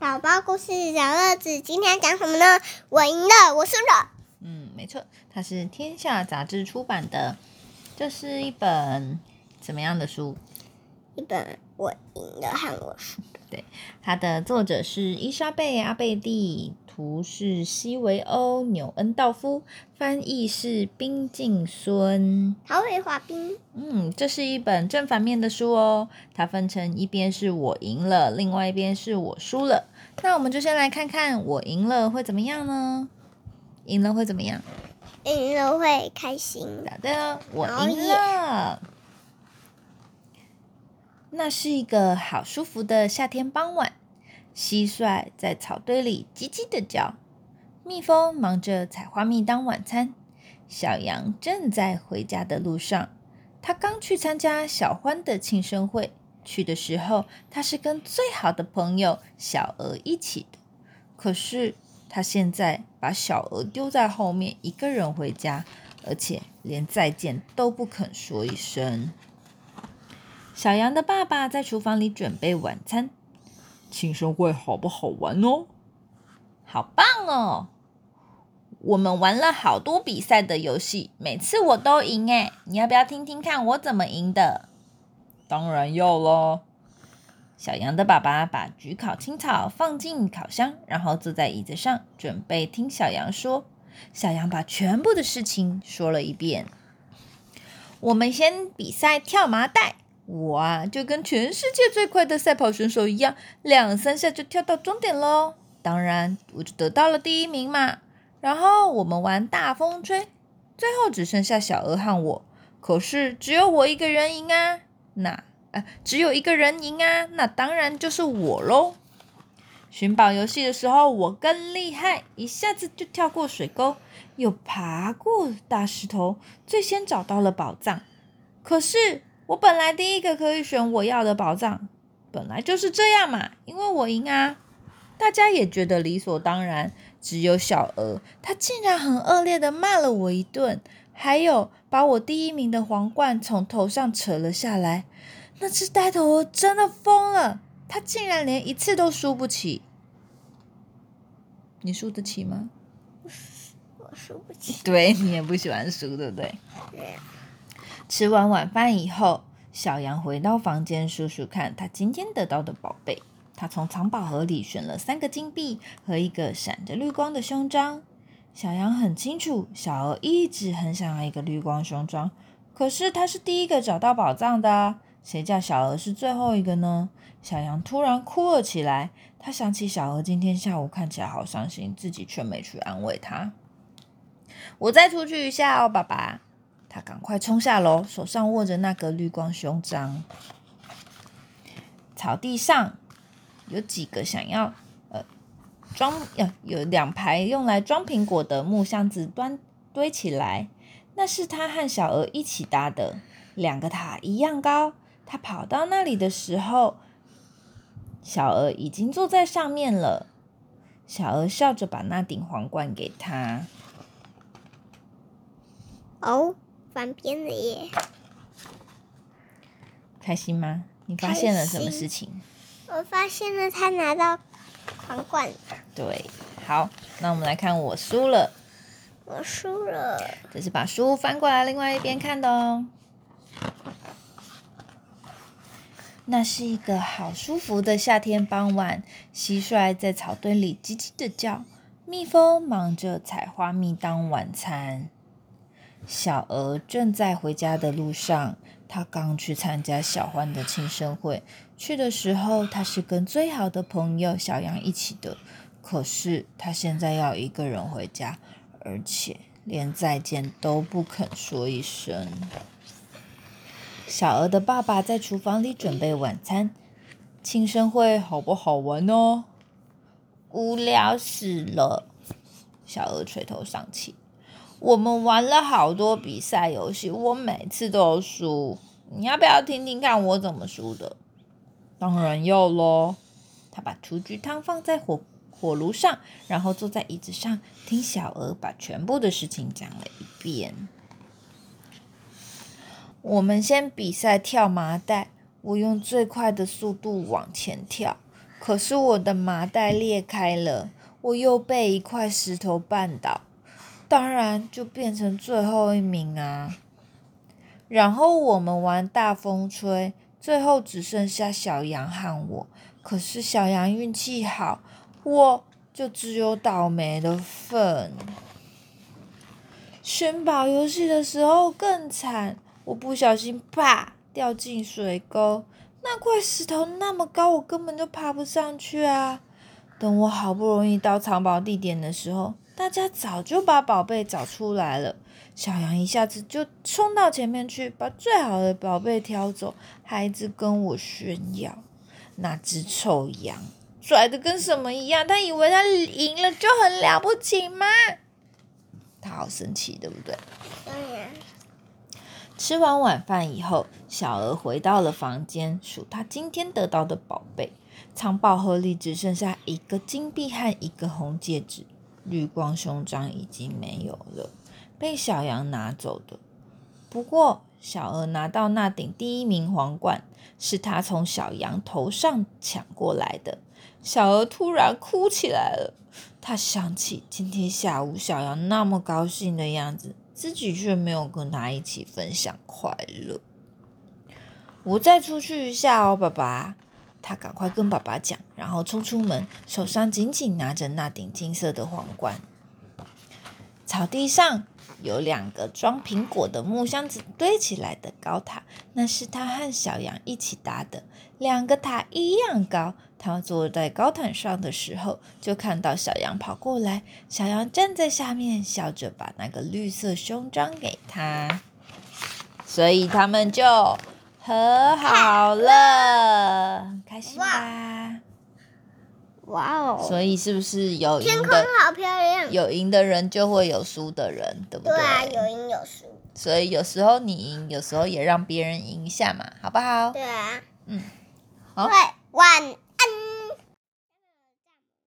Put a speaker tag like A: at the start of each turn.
A: 宝宝故事小乐子，今天讲什么呢？我赢了，我输了。
B: 嗯，没错，它是天下杂志出版的，这是一本怎么样的书？
A: 一本我赢了和我输的。
B: 对，它的作者是伊莎贝·阿贝蒂，图是西维欧·纽恩道夫，翻译是冰敬孙。
A: 他会滑冰。
B: 嗯，这是一本正反面的书哦，它分成一边是我赢了，另外一边是我输了。那我们就先来看看我赢了会怎么样呢？赢了会怎么样？
A: 赢了会开心。
B: 好的，我赢了。那是一个好舒服的夏天傍晚，蟋蟀在草堆里叽叽的叫，蜜蜂忙着采花蜜当晚餐，小羊正在回家的路上。他刚去参加小欢的庆生会，去的时候他是跟最好的朋友小鹅一起的。可是他现在把小鹅丢在后面，一个人回家，而且连再见都不肯说一声。小羊的爸爸在厨房里准备晚餐。
C: 庆生会好不好玩哦？
B: 好棒哦！我们玩了好多比赛的游戏，每次我都赢哎！你要不要听听看我怎么赢的？
C: 当然要了。
B: 小羊的爸爸把焗烤青草放进烤箱，然后坐在椅子上，准备听小羊说。小羊把全部的事情说了一遍。我们先比赛跳麻袋。我啊，就跟全世界最快的赛跑选手一样，两三下就跳到终点喽。当然，我就得到了第一名嘛。然后我们玩大风吹，最后只剩下小鹅和我。可是只有我一个人赢啊，那呃，只有一个人赢啊，那当然就是我喽。寻宝游戏的时候，我更厉害，一下子就跳过水沟，又爬过大石头，最先找到了宝藏。可是。我本来第一个可以选我要的宝藏，本来就是这样嘛，因为我赢啊，大家也觉得理所当然。只有小鹅，他竟然很恶劣的骂了我一顿，还有把我第一名的皇冠从头上扯了下来。那只呆头鹅真的疯了，他竟然连一次都输不起。你输得起吗？
A: 我输不起。
B: 对你也不喜欢输，对不对？
A: 对。
B: 吃完晚饭以后，小羊回到房间数数看他今天得到的宝贝。他从藏宝盒里选了三个金币和一个闪着绿光的胸章。小羊很清楚，小鹅一直很想要一个绿光胸章，可是他是第一个找到宝藏的，谁叫小鹅是最后一个呢？小羊突然哭了起来。他想起小鹅今天下午看起来好伤心，自己却没去安慰他。我再出去一下哦，爸爸。他赶快冲下楼，手上握着那个绿光胸章。草地上有几个想要呃装呃有两排用来装苹果的木箱子端堆起来，那是他和小鹅一起搭的，两个塔一样高。他跑到那里的时候，小鹅已经坐在上面了。小鹅笑着把那顶皇冠给他。
A: 哦。翻篇了耶！
B: 开心吗？你发现了什么事情？
A: 我发现了他拿到皇冠。
B: 对，好，那我们来看我输了。
A: 我输了。
B: 这是把书翻过来另外一边看的哦。那是一个好舒服的夏天傍晚，蟋蟀在草堆里叽叽的叫，蜜蜂忙着采花蜜当晚餐。小鹅正在回家的路上，他刚去参加小欢的庆生会。去的时候，他是跟最好的朋友小羊一起的。可是他现在要一个人回家，而且连再见都不肯说一声。小鹅的爸爸在厨房里准备晚餐。庆生会好不好玩哦？无聊死了。小鹅垂头丧气。我们玩了好多比赛游戏，我每次都输。你要不要听听看我怎么输的？
C: 当然要喽。
B: 他把雏菊汤放在火火炉上，然后坐在椅子上听小鹅把全部的事情讲了一遍。我们先比赛跳麻袋，我用最快的速度往前跳，可是我的麻袋裂开了，我又被一块石头绊倒，当然就变成最后一名啊。然后我们玩大风吹，最后只剩下小羊和我。可是小羊运气好，我就只有倒霉的份。寻宝游戏的时候更惨，我不小心啪掉进水沟，那块石头那么高，我根本就爬不上去啊！等我好不容易到藏宝地点的时候，大家早就把宝贝找出来了。小羊一下子就冲到前面去，把最好的宝贝挑走，孩子跟我炫耀。那只臭羊拽的跟什么一样？他以为他赢了就很了不起吗？他好生气，对不对？
A: 当然，
B: 吃完晚饭以后，小鹅回到了房间，数他今天得到的宝贝。藏宝盒里只剩下一个金币和一个红戒指，绿光胸章已经没有了，被小羊拿走的。不过，小鹅拿到那顶第一名皇冠，是他从小羊头上抢过来的。小鹅突然哭起来了。他想起今天下午小羊那么高兴的样子，自己却没有跟他一起分享快乐。我再出去一下哦，爸爸。他赶快跟爸爸讲，然后冲出门，手上紧紧拿着那顶金色的皇冠。草地上有两个装苹果的木箱子堆起来的高塔，那是他和小羊一起搭的，两个塔一样高。他坐在高塔上的时候，就看到小羊跑过来，小羊站在下面，笑着把那个绿色胸章给他，所以他们就和好了，开心吧？
A: 哇哦！
B: 所以是不是有
A: 天空
B: 赢的？
A: 好漂亮。
B: 有赢的人就会有输的人，对不
A: 对啊，有赢有输。
B: 所以有时候你赢，有时候也让别人赢一下嘛，好不好？
A: 对啊。
B: 嗯，好
A: 对，晚